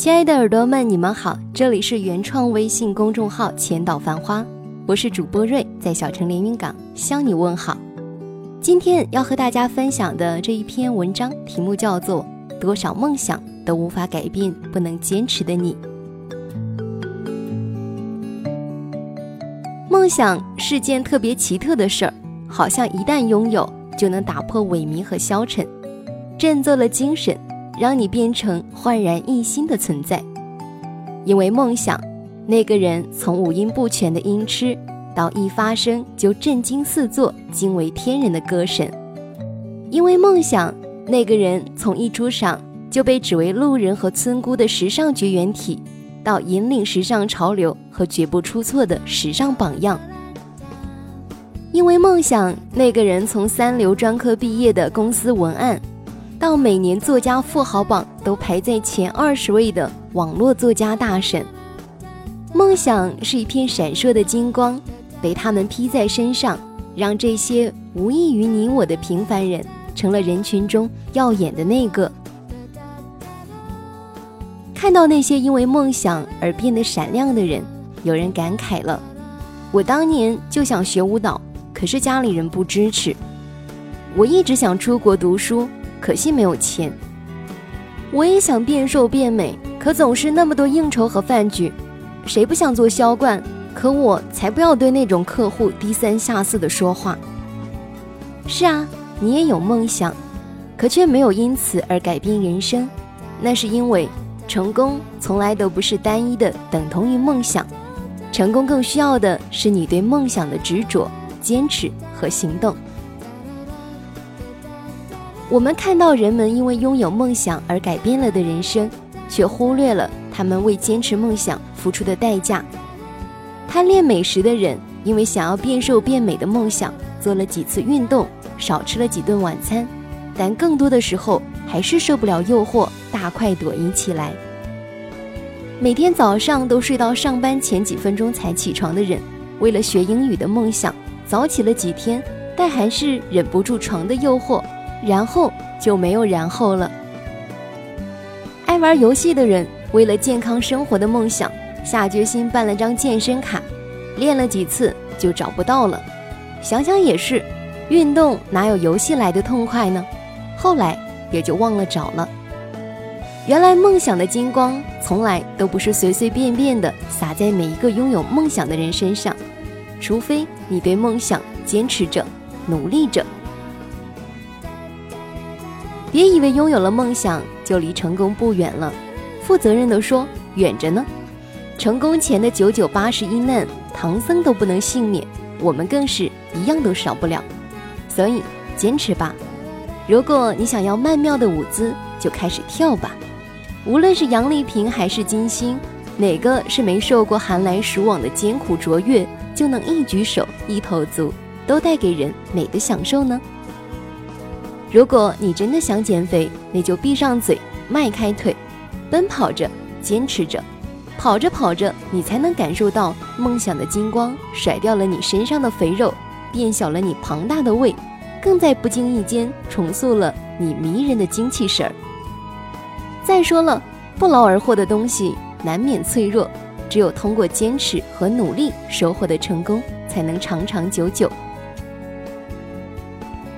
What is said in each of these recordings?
亲爱的耳朵们，你们好，这里是原创微信公众号千岛繁花，我是主播瑞，在小城连云港向你问好。今天要和大家分享的这一篇文章题目叫做《多少梦想都无法改变不能坚持的你》。梦想是件特别奇特的事儿，好像一旦拥有，就能打破萎靡和消沉，振作了精神。让你变成焕然一新的存在，因为梦想，那个人从五音不全的音痴，到一发声就震惊四座、惊为天人的歌神；因为梦想，那个人从一出场就被指为路人和村姑的时尚绝缘体，到引领时尚潮流和绝不出错的时尚榜样；因为梦想，那个人从三流专科毕业的公司文案。到每年作家富豪榜都排在前二十位的网络作家大神，梦想是一片闪烁的金光，被他们披在身上，让这些无异于你我的平凡人成了人群中耀眼的那个。看到那些因为梦想而变得闪亮的人，有人感慨了：“我当年就想学舞蹈，可是家里人不支持。我一直想出国读书。”可惜没有钱。我也想变瘦变美，可总是那么多应酬和饭局。谁不想做销冠？可我才不要对那种客户低三下四的说话。是啊，你也有梦想，可却没有因此而改变人生。那是因为成功从来都不是单一的等同于梦想，成功更需要的是你对梦想的执着、坚持和行动。我们看到人们因为拥有梦想而改变了的人生，却忽略了他们为坚持梦想付出的代价。贪恋美食的人，因为想要变瘦变美的梦想，做了几次运动，少吃了几顿晚餐，但更多的时候还是受不了诱惑，大快朵颐起来。每天早上都睡到上班前几分钟才起床的人，为了学英语的梦想，早起了几天，但还是忍不住床的诱惑。然后就没有然后了。爱玩游戏的人，为了健康生活的梦想，下决心办了张健身卡，练了几次就找不到了。想想也是，运动哪有游戏来的痛快呢？后来也就忘了找了。原来梦想的金光，从来都不是随随便便的洒在每一个拥有梦想的人身上，除非你对梦想坚持着，努力着。别以为拥有了梦想就离成功不远了，负责任地说，远着呢。成功前的九九八十一难，唐僧都不能幸免，我们更是一样都少不了。所以坚持吧。如果你想要曼妙的舞姿，就开始跳吧。无论是杨丽萍还是金星，哪个是没受过寒来暑往的艰苦卓越，就能一举手一投足都带给人美的享受呢？如果你真的想减肥，那就闭上嘴，迈开腿，奔跑着，坚持着，跑着跑着，你才能感受到梦想的金光，甩掉了你身上的肥肉，变小了你庞大的胃，更在不经意间重塑了你迷人的精气神儿。再说了，不劳而获的东西难免脆弱，只有通过坚持和努力收获的成功，才能长长久久。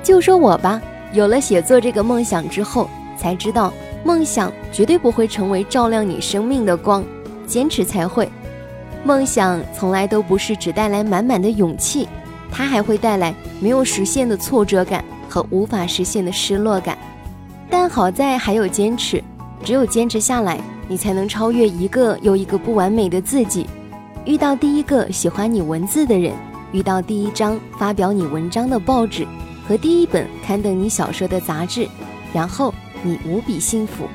就说我吧。有了写作这个梦想之后，才知道梦想绝对不会成为照亮你生命的光，坚持才会。梦想从来都不是只带来满满的勇气，它还会带来没有实现的挫折感和无法实现的失落感。但好在还有坚持，只有坚持下来，你才能超越一个又一个不完美的自己，遇到第一个喜欢你文字的人，遇到第一张发表你文章的报纸。和第一本刊登你小说的杂志，然后你无比幸福。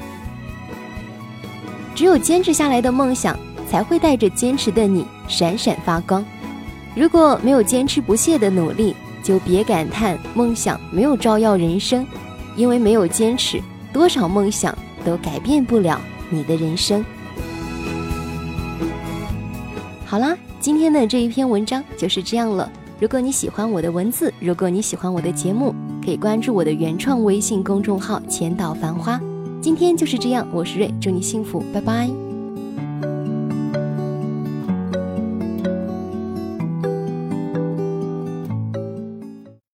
只有坚持下来的梦想，才会带着坚持的你闪闪发光。如果没有坚持不懈的努力，就别感叹梦想没有照耀人生，因为没有坚持，多少梦想都改变不了你的人生。好啦，今天的这一篇文章就是这样了。如果你喜欢我的文字，如果你喜欢我的节目，可以关注我的原创微信公众号“浅岛繁花”。今天就是这样，我是瑞，祝你幸福，拜拜。